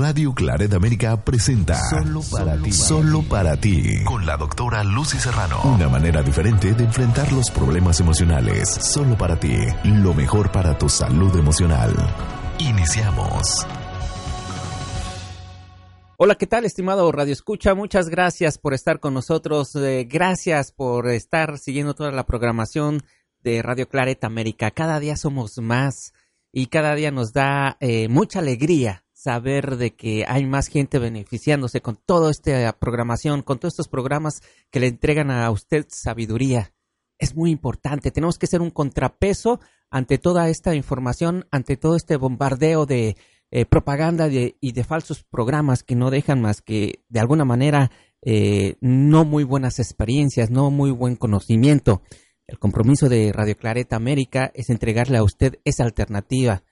Radio Claret América presenta Solo para ti. Solo para ti. Con la doctora Lucy Serrano. Una manera diferente de enfrentar los problemas emocionales. Solo para ti. Lo mejor para tu salud emocional. Iniciamos. Hola, ¿qué tal, estimado Radio Escucha? Muchas gracias por estar con nosotros. Eh, gracias por estar siguiendo toda la programación de Radio Claret América. Cada día somos más y cada día nos da eh, mucha alegría saber de que hay más gente beneficiándose con toda esta programación, con todos estos programas que le entregan a usted sabiduría. Es muy importante, tenemos que ser un contrapeso ante toda esta información, ante todo este bombardeo de eh, propaganda y de falsos programas que no dejan más que, de alguna manera, eh, no muy buenas experiencias, no muy buen conocimiento. El compromiso de Radio Clareta América es entregarle a usted esa alternativa.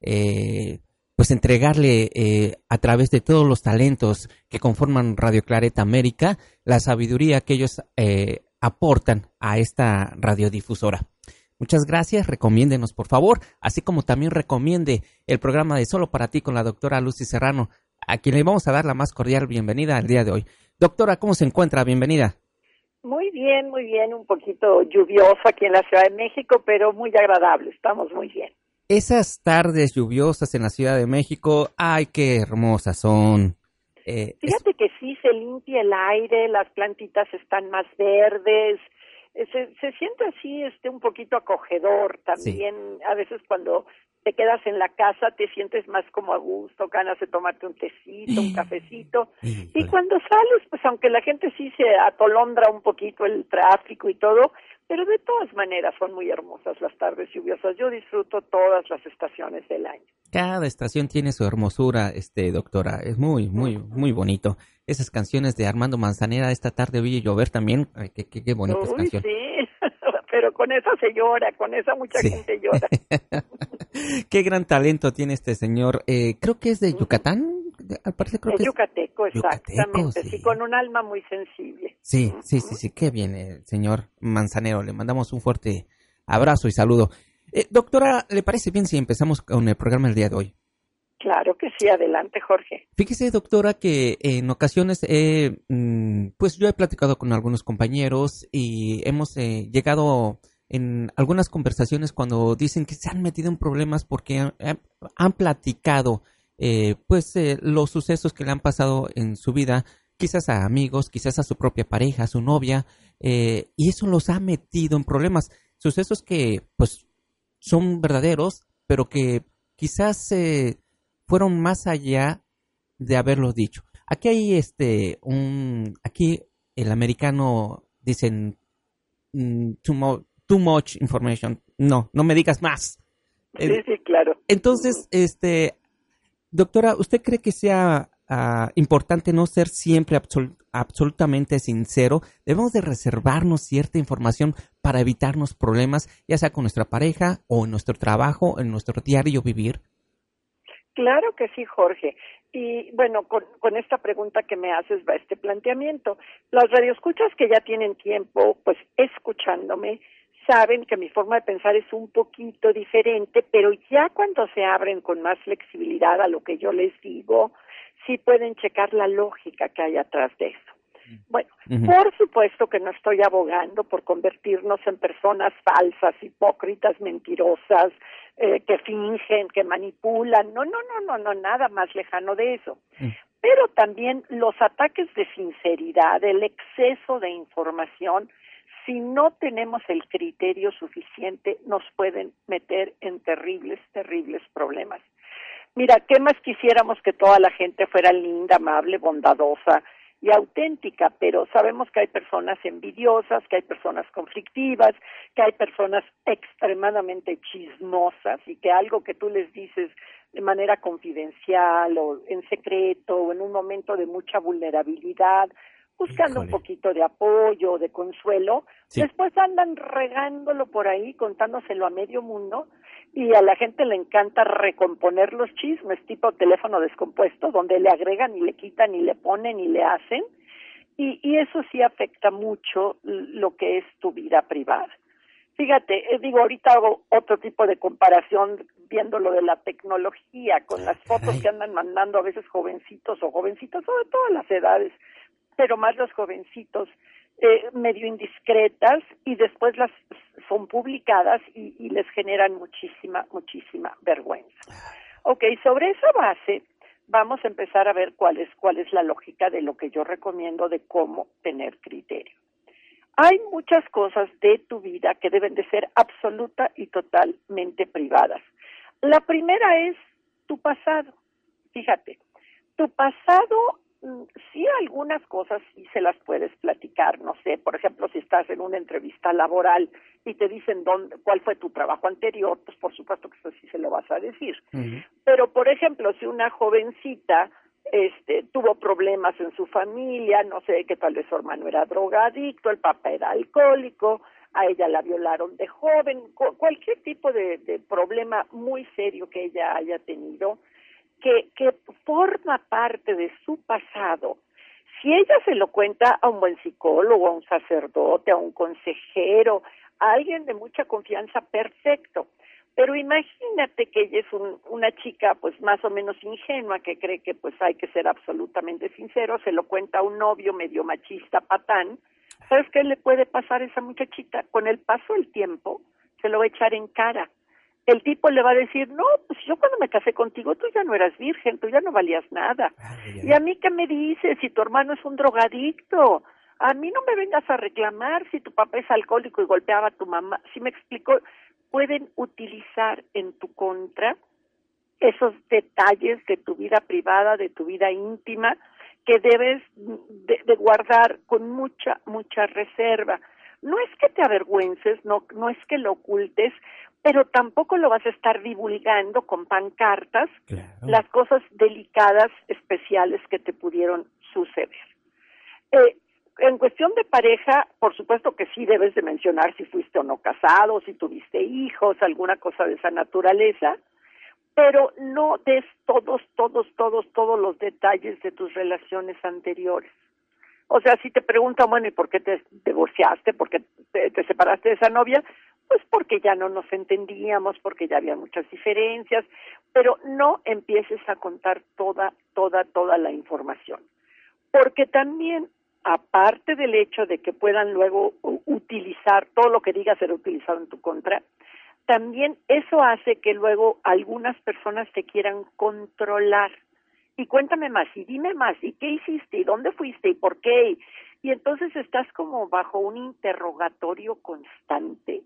Eh, pues entregarle eh, a través de todos los talentos que conforman Radio Clareta América la sabiduría que ellos eh, aportan a esta radiodifusora. Muchas gracias, recomiéndenos por favor, así como también recomiende el programa de Solo para ti con la doctora Lucy Serrano, a quien le vamos a dar la más cordial bienvenida al día de hoy. Doctora, ¿cómo se encuentra? Bienvenida. Muy bien, muy bien, un poquito lluvioso aquí en la Ciudad de México, pero muy agradable, estamos muy bien. Esas tardes lluviosas en la Ciudad de México, ay, qué hermosas son. Eh, Fíjate que sí, se limpia el aire, las plantitas están más verdes, eh, se, se siente así, este, un poquito acogedor también. A veces cuando te quedas en la casa te sientes más como a gusto, ganas de tomarte un tecito, un cafecito. Y cuando sales, pues aunque la gente sí se atolondra un poquito el tráfico y todo, pero de todas maneras son muy hermosas las tardes lluviosas. Yo disfruto todas las estaciones del año. Cada estación tiene su hermosura, este doctora. Es muy, muy, muy bonito. Esas canciones de Armando Manzanera, esta tarde vi llover también. qué, qué, qué bonitas canciones. Sí, pero con esa se llora, con esa mucha gente llora. qué gran talento tiene este señor. Eh, creo que es de Yucatán al parecer creo que yucateco, exactamente, sí. con un alma muy sensible. Sí, sí, sí, sí, qué bien, el señor Manzanero. Le mandamos un fuerte abrazo y saludo. Eh, doctora, ¿le parece bien si empezamos con el programa del día de hoy? Claro que sí, adelante Jorge. Fíjese, doctora, que en ocasiones, mm, pues yo he platicado con algunos compañeros y hemos eh, llegado en algunas conversaciones cuando dicen que se han metido en problemas porque han platicado eh, pues eh, los sucesos que le han pasado en su vida, quizás a amigos, quizás a su propia pareja, a su novia, eh, y eso los ha metido en problemas. Sucesos que pues son verdaderos, pero que quizás fueron más allá de haberlo dicho. Aquí hay este un aquí el americano dicen mm, too, too much information. No, no me digas más. Sí, sí, claro. Entonces, este, Doctora, ¿usted cree que sea ah, importante no ser siempre absolutamente sincero? ¿Debemos de reservarnos cierta información para evitarnos problemas, ya sea con nuestra pareja o en nuestro trabajo, en nuestro diario vivir? Claro que sí, Jorge. Y bueno, con, con, esta pregunta que me haces va este planteamiento. Las radioescuchas que ya tienen tiempo, pues escuchándome, saben que mi forma de pensar es un poquito diferente, pero ya cuando se abren con más flexibilidad a lo que yo les digo, sí pueden checar la lógica que hay atrás de eso. Bueno, por supuesto que no estoy abogando por convertirnos en personas falsas, hipócritas, mentirosas, eh, que fingen, que manipulan. No, no, no, no, no, nada más lejano de eso. Pero también los ataques de sinceridad, el exceso de información, si no tenemos el criterio suficiente, nos pueden meter en terribles, terribles problemas. Mira, ¿qué más quisiéramos que toda la gente fuera linda, amable, bondadosa y auténtica? Pero sabemos que hay personas envidiosas, que hay personas conflictivas, que hay personas extremadamente chismosas y que algo que tú les dices de manera confidencial o en secreto o en un momento de mucha vulnerabilidad, buscando un poquito de apoyo, de consuelo, después andan regándolo por ahí, contándoselo a medio mundo, y a la gente le encanta recomponer los chismes, tipo teléfono descompuesto, donde le agregan y le quitan y le ponen y le hacen, y, y eso sí afecta mucho lo que es tu vida privada. Fíjate, eh, digo, ahorita hago otro tipo de comparación viendo lo de la tecnología con las fotos que andan mandando a veces jovencitos o jovencitas, o de todas las edades, pero más los jovencitos, eh, medio indiscretas y después las son publicadas y, y les generan muchísima, muchísima vergüenza. Ok, sobre esa base vamos a empezar a ver cuál es, cuál es la lógica de lo que yo recomiendo de cómo tener criterio. Hay muchas cosas de tu vida que deben de ser absoluta y totalmente privadas. La primera es tu pasado. Fíjate, tu pasado sí algunas cosas sí se las puedes platicar, no sé, por ejemplo, si estás en una entrevista laboral y te dicen dónde, cuál fue tu trabajo anterior, pues por supuesto que eso sí se lo vas a decir. Pero, por ejemplo, si una jovencita este, tuvo problemas en su familia, no sé, que tal vez su hermano era drogadicto, el papá era alcohólico, a ella la violaron de joven, cualquier tipo de, de problema muy serio que ella haya tenido, que, que forma parte de su pasado, si ella se lo cuenta a un buen psicólogo, a un sacerdote, a un consejero, a alguien de mucha confianza, perfecto. Pero imagínate que ella es una chica pues más o menos ingenua que cree que pues hay que ser absolutamente sincero, se lo cuenta a un novio medio machista patán. ¿Sabes qué le puede pasar a esa muchachita? Con el paso del tiempo se lo va a echar en cara el tipo le va a decir, no, pues yo cuando me casé contigo tú ya no eras virgen, tú ya no valías nada. y a mí qué me dices si tu hermano es un drogadicto, a mí no me vengas a reclamar si tu papá es alcohólico y golpeaba a tu mamá. Si me explico, pueden utilizar en tu contra esos detalles de tu vida privada, de tu vida íntima, que debes de, de guardar con mucha, mucha reserva no es que te avergüences, no, no es que lo ocultes, pero tampoco lo vas a estar divulgando con pancartas las cosas delicadas, especiales que te pudieron suceder. Eh, en cuestión de pareja, por supuesto que sí debes de mencionar si fuiste o no casado, si tuviste hijos, alguna cosa de esa naturaleza, pero no des todos, todos, todos, todos los detalles de tus relaciones anteriores. O sea, si te preguntan, bueno, ¿y por qué te divorciaste? ¿Por qué te separaste de esa novia? Pues porque ya no nos entendíamos, porque ya había muchas diferencias, pero no empieces a contar toda, toda, toda la información. Porque también, aparte del hecho de que puedan luego utilizar, todo lo que digas ser utilizado en tu contra, también eso hace que luego algunas personas te quieran controlar. Y cuéntame más, y dime más, y qué hiciste, y dónde fuiste, y por qué. Y entonces estás como bajo un interrogatorio constante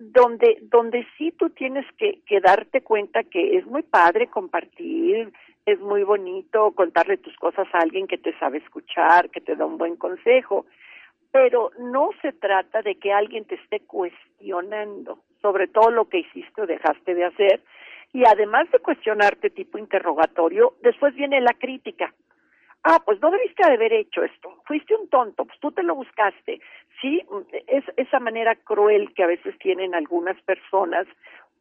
donde, donde sí tú tienes que, que darte cuenta que es muy padre compartir, es muy bonito contarle tus cosas a alguien que te sabe escuchar, que te da un buen consejo, pero no se trata de que alguien te esté cuestionando sobre todo lo que hiciste o dejaste de hacer, y además de cuestionarte tipo interrogatorio, después viene la crítica ah, pues no debiste haber hecho esto, fuiste un tonto, pues tú te lo buscaste. Sí, es esa manera cruel que a veces tienen algunas personas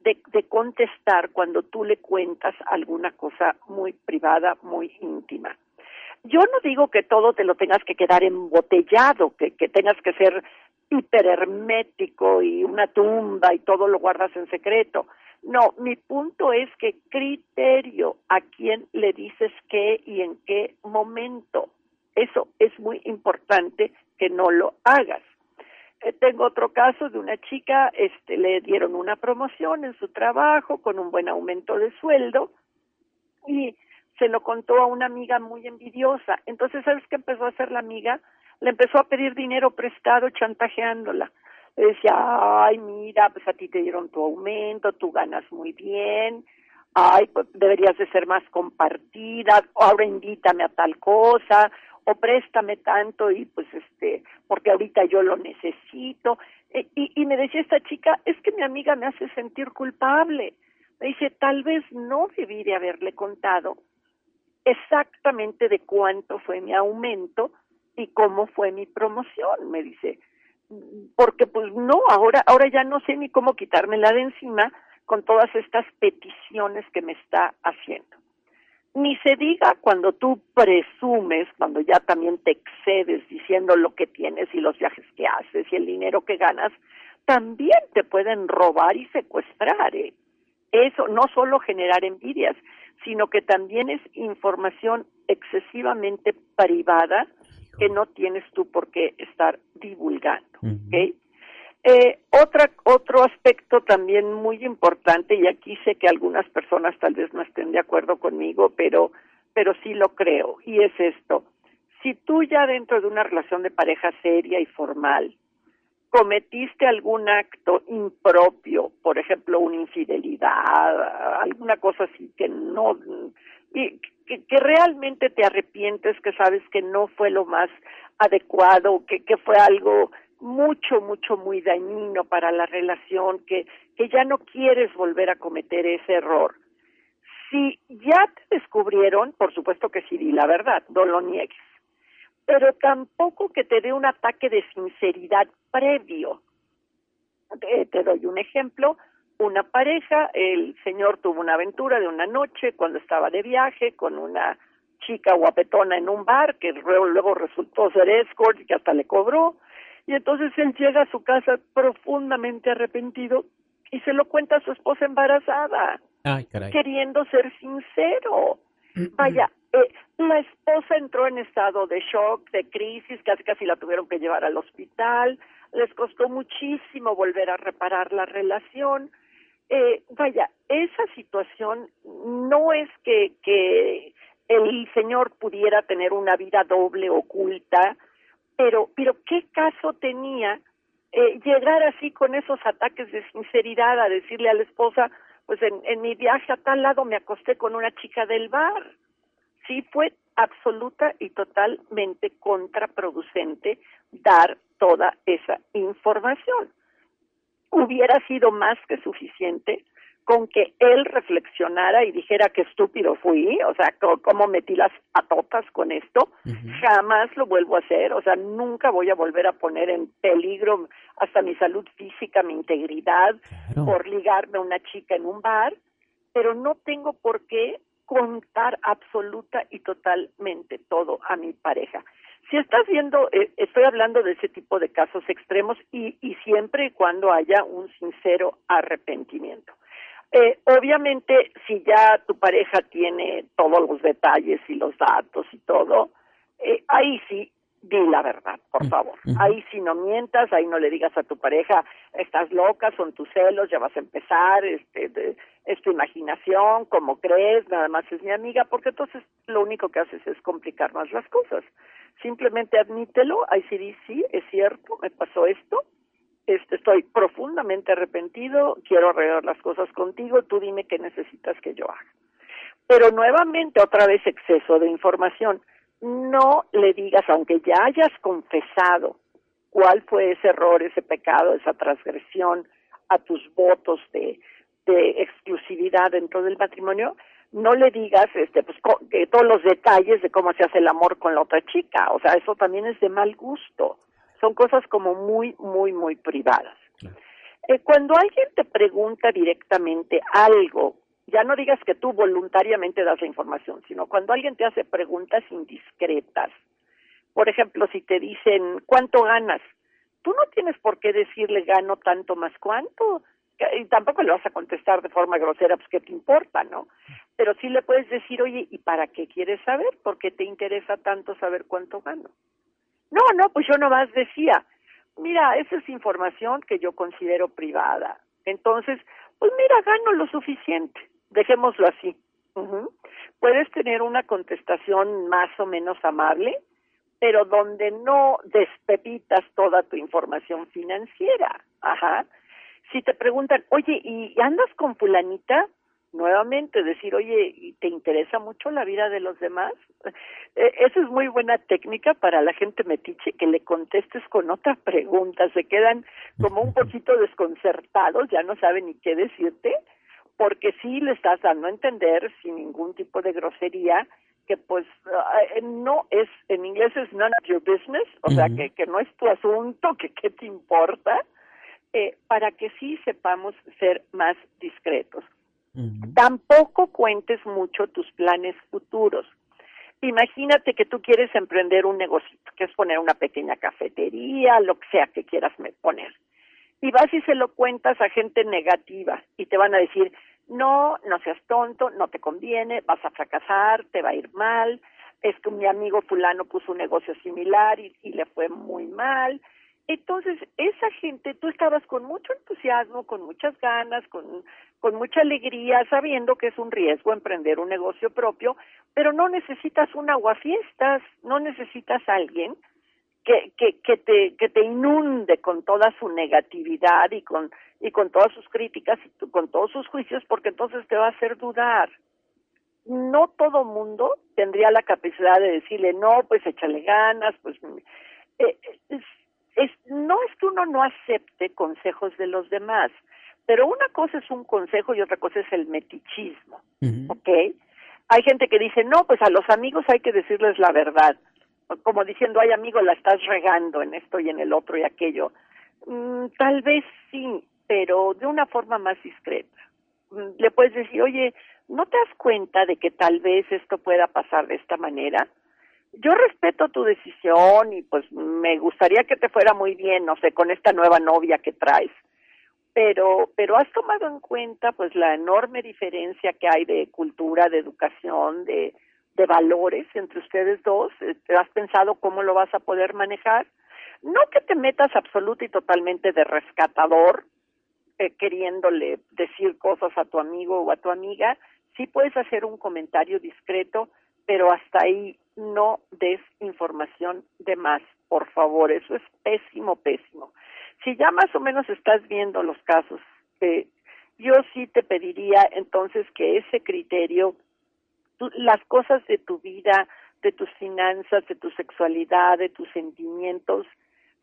de, de contestar cuando tú le cuentas alguna cosa muy privada, muy íntima. Yo no digo que todo te lo tengas que quedar embotellado, que, que tengas que ser hiperhermético y una tumba y todo lo guardas en secreto. No, mi punto es que criterio a quién le dices qué y en qué momento. Eso es muy importante que no lo hagas. Eh, tengo otro caso de una chica, este, le dieron una promoción en su trabajo con un buen aumento de sueldo y se lo contó a una amiga muy envidiosa. Entonces, ¿sabes qué empezó a hacer la amiga? Le empezó a pedir dinero prestado chantajeándola decía, ay, mira, pues a ti te dieron tu aumento, tú ganas muy bien, ay, pues deberías de ser más compartida, ahora invítame a tal cosa, o préstame tanto y pues este, porque ahorita yo lo necesito. E, y, y me decía esta chica, es que mi amiga me hace sentir culpable, Me dice, tal vez no debí de haberle contado exactamente de cuánto fue mi aumento y cómo fue mi promoción, me dice, porque pues no, ahora, ahora ya no sé ni cómo quitármela de encima con todas estas peticiones que me está haciendo. Ni se diga cuando tú presumes, cuando ya también te excedes diciendo lo que tienes y los viajes que haces y el dinero que ganas, también te pueden robar y secuestrar. ¿eh? Eso no solo generar envidias, sino que también es información excesivamente privada que no tienes tú por qué estar divulgando. Eh, otra, otro aspecto también muy importante, y aquí sé que algunas personas tal vez no estén de acuerdo conmigo, pero, pero sí lo creo, y es esto. Si tú ya dentro de una relación de pareja seria y formal cometiste algún acto impropio, por ejemplo, una infidelidad, alguna cosa así que no, y que, realmente te arrepientes, que sabes que no fue lo más adecuado, que, que fue algo mucho, mucho, muy dañino para la relación, que, que ya no quieres volver a cometer ese error. Si ya te descubrieron, por supuesto que sí, di la verdad, no lo niegues pero tampoco que te dé un ataque de sinceridad previo. Te, doy un ejemplo, una pareja, el señor tuvo una aventura de una noche cuando estaba de viaje con una chica guapetona en un bar que luego resultó ser escort y que hasta le cobró. Y entonces él llega a su casa profundamente arrepentido y se lo cuenta a su esposa embarazada, queriendo ser sincero. Vaya, eh, la esposa entró en estado de shock, de crisis, casi casi la tuvieron que llevar al hospital, les costó muchísimo volver a reparar la relación. Eh, vaya, esa situación no es que, el señor pudiera tener una vida doble oculta, pero, pero qué caso tenía eh, llegar así con esos ataques de sinceridad a decirle a la esposa, pues en, en mi viaje a tal lado me acosté con una chica del bar sí fue absoluta y totalmente contraproducente dar toda esa información. Hubiera sido más que suficiente con que él reflexionara y dijera qué estúpido fui, o sea, cómo metí las atotas con esto, jamás lo vuelvo a hacer, o sea, nunca voy a volver a poner en peligro hasta mi salud física, mi integridad, por ligarme a una chica en un bar, pero no tengo por qué contar absoluta y totalmente todo a mi pareja. Si estás viendo, eh, estoy hablando de ese tipo de casos extremos y, y siempre y cuando haya un sincero arrepentimiento. Eh, obviamente, si ya tu pareja tiene todos los detalles y los datos y todo, eh, ahí sí di la verdad, por favor. Ahí sí no mientas, ahí no le digas a tu pareja, estás loca, son tus celos, ya vas a empezar, este, es tu imaginación, como crees, nada más es mi amiga, porque entonces lo único que haces es complicar más las cosas. Simplemente admítelo, ahí sí di, sí, es cierto, me pasó esto, este, estoy profundamente arrepentido, quiero arreglar las cosas contigo, tú dime qué necesitas que yo haga. Pero nuevamente, otra vez exceso de información no le digas, aunque ya hayas confesado cuál fue ese error, ese pecado, esa transgresión a tus votos de, de exclusividad dentro del matrimonio, no le digas este pues que todos los detalles de cómo se hace el amor con la otra chica, o sea, eso también es de mal gusto. Son cosas como muy muy muy privadas. Eh, cuando alguien te pregunta directamente algo ya no digas que tú voluntariamente das la información, sino cuando alguien te hace preguntas indiscretas. Por ejemplo, si te dicen, ¿cuánto ganas? Tú no tienes por qué decirle gano tanto más cuánto. Y tampoco le vas a contestar de forma grosera, pues qué te importa, ¿no? Pero sí le puedes decir, oye, ¿y para qué quieres saber? ¿Por qué te interesa tanto saber cuánto gano? No, no, pues yo nomás decía, mira, esa es información que yo considero privada. Entonces, pues mira, gano lo suficiente dejémoslo así. Puedes tener una contestación más o menos amable, pero donde no despepitas toda tu información financiera. Ajá. Si te preguntan, oye, ¿y andas con fulanita? Nuevamente decir, oye, ¿y te interesa mucho la vida de los demás? Eh, esa es muy buena técnica para la gente metiche, que le contestes con otra pregunta. Se quedan como un poquito desconcertados, ya no saben ni qué decirte porque sí le estás dando a entender sin ningún tipo de grosería que pues eh, no es, en inglés es none of your business, o sea, que, que no es tu asunto, que qué te importa, eh, para que sí sepamos ser más discretos. Tampoco cuentes mucho tus planes futuros. Imagínate que tú quieres emprender un negocio, que es poner una pequeña cafetería, lo que sea que quieras poner. Y vas y se lo cuentas a gente negativa y te van a decir, no, no seas tonto, no te conviene, vas a fracasar, te va a ir mal, es que mi amigo fulano puso un negocio similar y, y le fue muy mal. Entonces, esa gente, tú estabas con mucho entusiasmo, con muchas ganas, con con mucha alegría, sabiendo que es un riesgo emprender un negocio propio, pero no necesitas un aguafiestas, no necesitas alguien que, que, que, te, que te inunde con toda su negatividad y con, y con todas sus críticas y con todos sus juicios, porque entonces te va a hacer dudar. No todo mundo tendría la capacidad de decirle, no, pues échale ganas, pues... Eh, es, no es que uno no acepte consejos de los demás, pero una cosa es un consejo y otra cosa es el metichismo, ¿ok? Hay gente que dice, no, pues a los amigos hay que decirles la verdad. Como diciendo, ay amigo, la estás regando en esto y en el otro y aquello. Mm, tal vez sí, pero de una forma más discreta. Mm, le puedes decir, oye, ¿no te das cuenta de que tal vez esto pueda pasar de esta manera? Yo respeto tu decisión y pues me gustaría que te fuera muy bien, no sé, con esta nueva novia que traes. Pero pero has tomado en cuenta pues la enorme diferencia que hay de cultura, de educación, de de valores entre ustedes dos, ¿Te ¿has pensado cómo lo vas a poder manejar? No que te metas absoluto y totalmente de rescatador, eh, queriéndole decir cosas a tu amigo o a tu amiga, sí puedes hacer un comentario discreto, pero hasta ahí no des información de más, por favor, eso es pésimo, pésimo. Si ya más o menos estás viendo los casos, eh, yo sí te pediría entonces que ese criterio, las cosas de tu vida, de tus finanzas, de tu sexualidad, de tus sentimientos,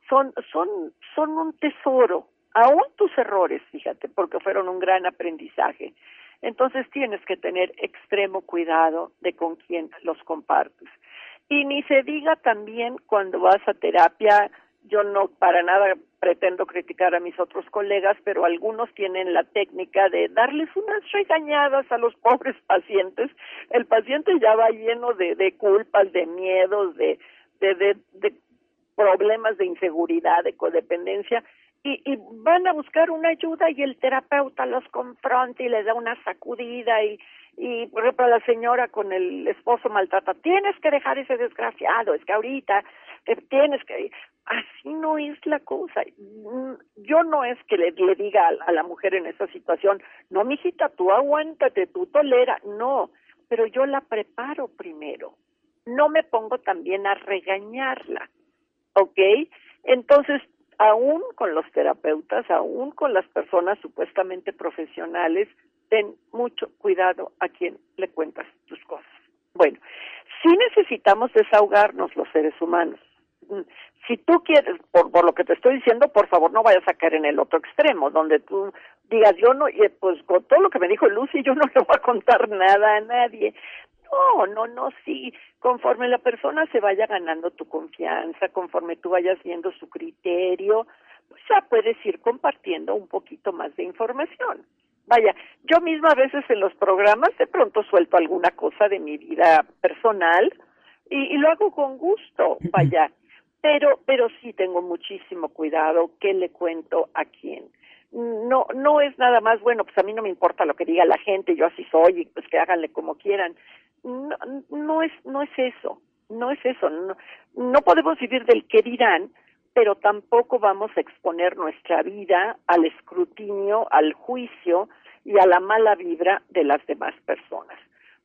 son, son, son un tesoro, aún tus errores, fíjate, porque fueron un gran aprendizaje. Entonces tienes que tener extremo cuidado de con quién los compartes. Y ni se diga también cuando vas a terapia, yo no para nada pretendo criticar a mis otros colegas, pero algunos tienen la técnica de darles unas regañadas a los pobres pacientes. El paciente ya va lleno de, de culpas, de miedos, de, de, de, de problemas de inseguridad, de codependencia, y, van a buscar una ayuda y el terapeuta los confronta y les da una sacudida y, y por ejemplo la señora con el esposo maltrata, tienes que dejar ese desgraciado, es que ahorita tienes que así no es la cosa. Yo no es que le, le diga a, la mujer en esa situación, no, mijita, tú aguántate, tú tolera, no, pero yo la preparo primero. No me pongo también a regañarla, ¿ok? Entonces, aún con los terapeutas, aún con las personas supuestamente profesionales, ten mucho cuidado a quien le cuentas tus cosas. Bueno, sí necesitamos desahogarnos los seres humanos si tú quieres, por, por lo que te estoy diciendo, por favor no vayas a caer en el otro extremo, donde tú digas, yo no, pues con todo lo que me dijo Lucy, yo no le voy a contar nada a nadie. No, no, no, sí, conforme la persona se vaya ganando tu confianza, conforme tú vayas viendo su criterio, pues ya puedes ir compartiendo un poquito más de información. Vaya, yo misma a veces en los programas de pronto suelto alguna cosa de mi vida personal y, y lo hago con gusto, vaya. Pero pero sí tengo muchísimo cuidado qué le cuento a quién no no es nada más bueno pues a mí no me importa lo que diga la gente yo así soy y pues que háganle como quieran no, no es no es eso no es eso no, no podemos vivir del que dirán pero tampoco vamos a exponer nuestra vida al escrutinio al juicio y a la mala vibra de las demás personas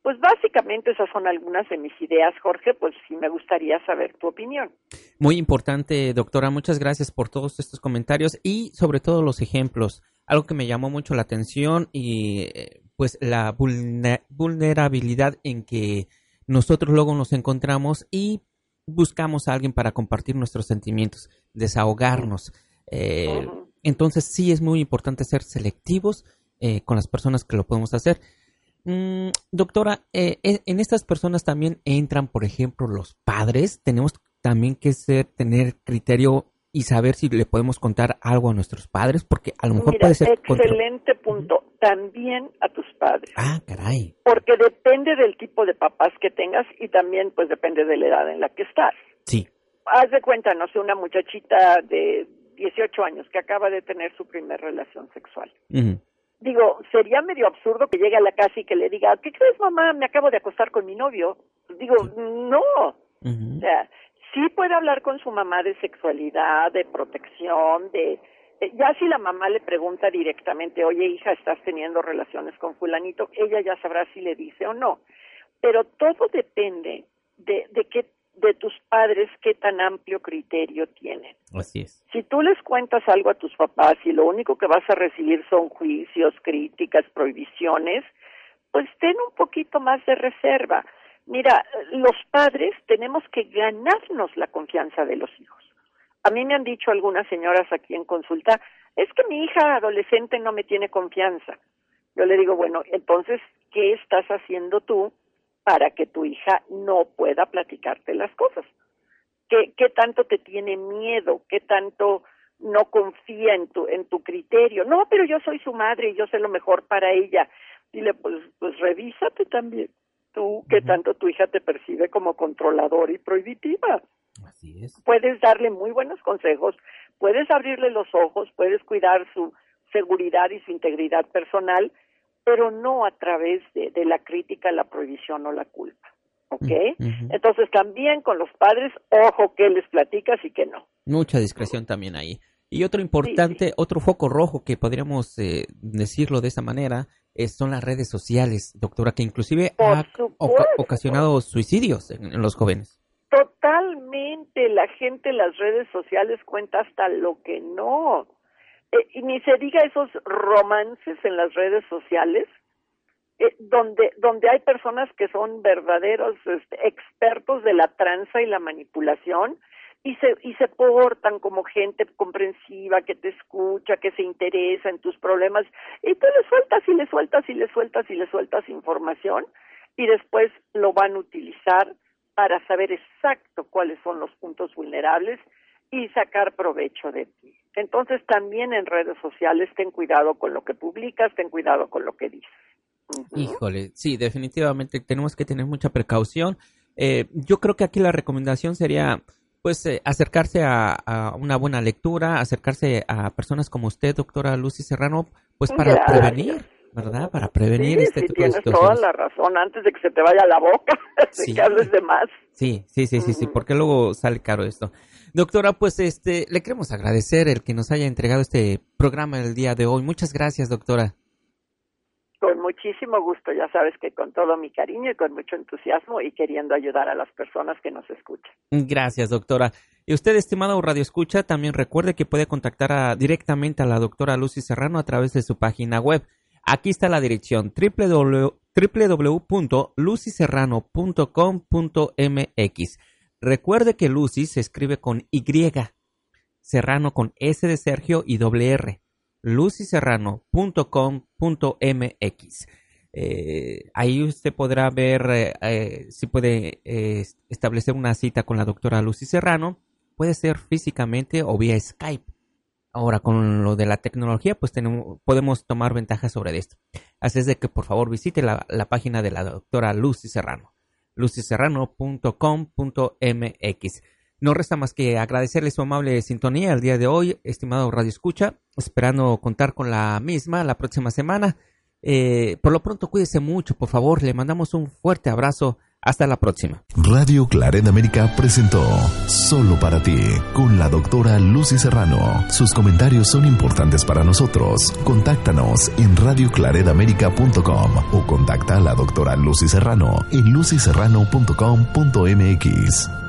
pues básicamente esas son algunas de mis ideas, Jorge, pues sí me gustaría saber tu opinión. Muy importante, doctora, muchas gracias por todos estos comentarios y sobre todo los ejemplos. Algo que me llamó mucho la atención y eh, pues la vulnerabilidad en que nosotros luego nos encontramos y buscamos a alguien para compartir nuestros sentimientos, desahogarnos. Eh, entonces sí es muy importante ser selectivos eh, con las personas que lo podemos hacer. Mm, doctora, eh, en estas personas también entran, por ejemplo, los padres. Tenemos también que ser, tener criterio y saber si le podemos contar algo a nuestros padres, porque a lo mejor puede ser... Excelente punto. También a tus padres. Ah, caray. Porque depende del tipo de papás que tengas y también pues depende de la edad en la que estás. Sí. Haz de cuenta, no sé, una muchachita de 18 años que acaba de tener su primera relación sexual. Digo, sería medio absurdo que llegue a la casa y que le diga, ¿qué crees mamá? Me acabo de acostar con mi novio. Digo, no. O sea, sí puede hablar con su mamá de sexualidad, de protección, de ya si la mamá le pregunta directamente, oye hija, estás teniendo relaciones con fulanito, ella ya sabrá si le dice o no. Pero todo depende de, de qué de tus padres qué tan amplio criterio tienen. Así es. Si tú les cuentas algo a tus papás y lo único que vas a recibir son juicios, críticas, prohibiciones, pues ten un poquito más de reserva. Mira, los padres tenemos que ganarnos la confianza de los hijos. A mí me han dicho algunas señoras aquí en consulta, es que mi hija adolescente no me tiene confianza. Yo le digo, bueno, entonces, ¿qué estás haciendo tú para que tu hija no pueda platicarte las cosas? ¿Qué, qué tanto te tiene miedo? ¿Qué tanto no confía en tu, en tu criterio? No, pero yo soy su madre y yo sé lo mejor para ella. Dile, pues, pues revísate también tú que tanto tu hija te percibe como controladora y prohibitiva. Así es. Puedes darle muy buenos consejos, puedes abrirle los ojos, puedes cuidar su seguridad y su integridad personal, pero no a través de, la crítica, la prohibición o la culpa. ¿Ok? Entonces también con los padres, ojo que les platicas y que no. Mucha discreción también ahí. Y otro importante, otro foco rojo que podríamos eh, decirlo de esa manera, son las redes sociales, doctora, que inclusive ha ocasionado suicidios en, los jóvenes. Totalmente, la gente en las redes sociales cuenta hasta lo que no. Eh, y ni se diga esos romances en las redes sociales, eh, donde, donde hay personas que son verdaderos este, expertos de la tranza y la manipulación, y se, y se portan como gente comprensiva, que te escucha, que se interesa en tus problemas, y tú le sueltas y le sueltas y le sueltas y le sueltas información, y después lo van a utilizar para saber exacto cuáles son los puntos vulnerables y sacar provecho de ti. Entonces también en redes sociales ten cuidado con lo que publicas, ten cuidado con lo que dices. Híjole, sí, definitivamente tenemos que tener mucha precaución. Eh, yo creo que aquí la recomendación sería pues eh, acercarse a, una buena lectura, acercarse a personas como usted, doctora Lucy Serrano, pues para prevenir, ¿verdad? Para prevenir este tipo de situaciones. toda la razón, antes de que se te vaya la boca, sí. que hables de más. Sí, sí, sí, sí, sí, porque luego sale caro esto. Doctora, pues este, le queremos agradecer el que nos haya entregado este programa el día de hoy. Muchas gracias, doctora. Con muchísimo gusto, ya sabes que con todo mi cariño y con mucho entusiasmo y queriendo ayudar a las personas que nos escuchan. Gracias, doctora. Y usted, estimado Radio Escucha, también recuerde que puede contactar directamente a la doctora Lucy Serrano a través de su página web. Aquí está la dirección www.lucyserrano.com.mx. Recuerde que Lucy se escribe con Y, Serrano con S de Sergio y doble R luciserrano.com.mx. Eh, ahí usted podrá ver eh, eh, si puede establecer una cita con la doctora Lucy Serrano. Puede ser físicamente o vía Skype. Ahora, con lo de la tecnología, pues tenemos, podemos tomar ventaja sobre esto. Así es de que por favor visite la, la página de la doctora Lucy Serrano, lucyserrano.com.mx. No resta más que agradecerle su amable sintonía el día de hoy, estimado Radio Escucha, esperando contar con la misma la próxima semana. Eh, por lo pronto, cuídese mucho, por favor, le mandamos un fuerte abrazo. Hasta la próxima. Radio Claret América presentó Solo para ti con la doctora Lucy Serrano. Sus comentarios son importantes para nosotros. Contáctanos en radioclaredamerica.com o contacta a la doctora Lucy Serrano en lucyserrano.com.mx.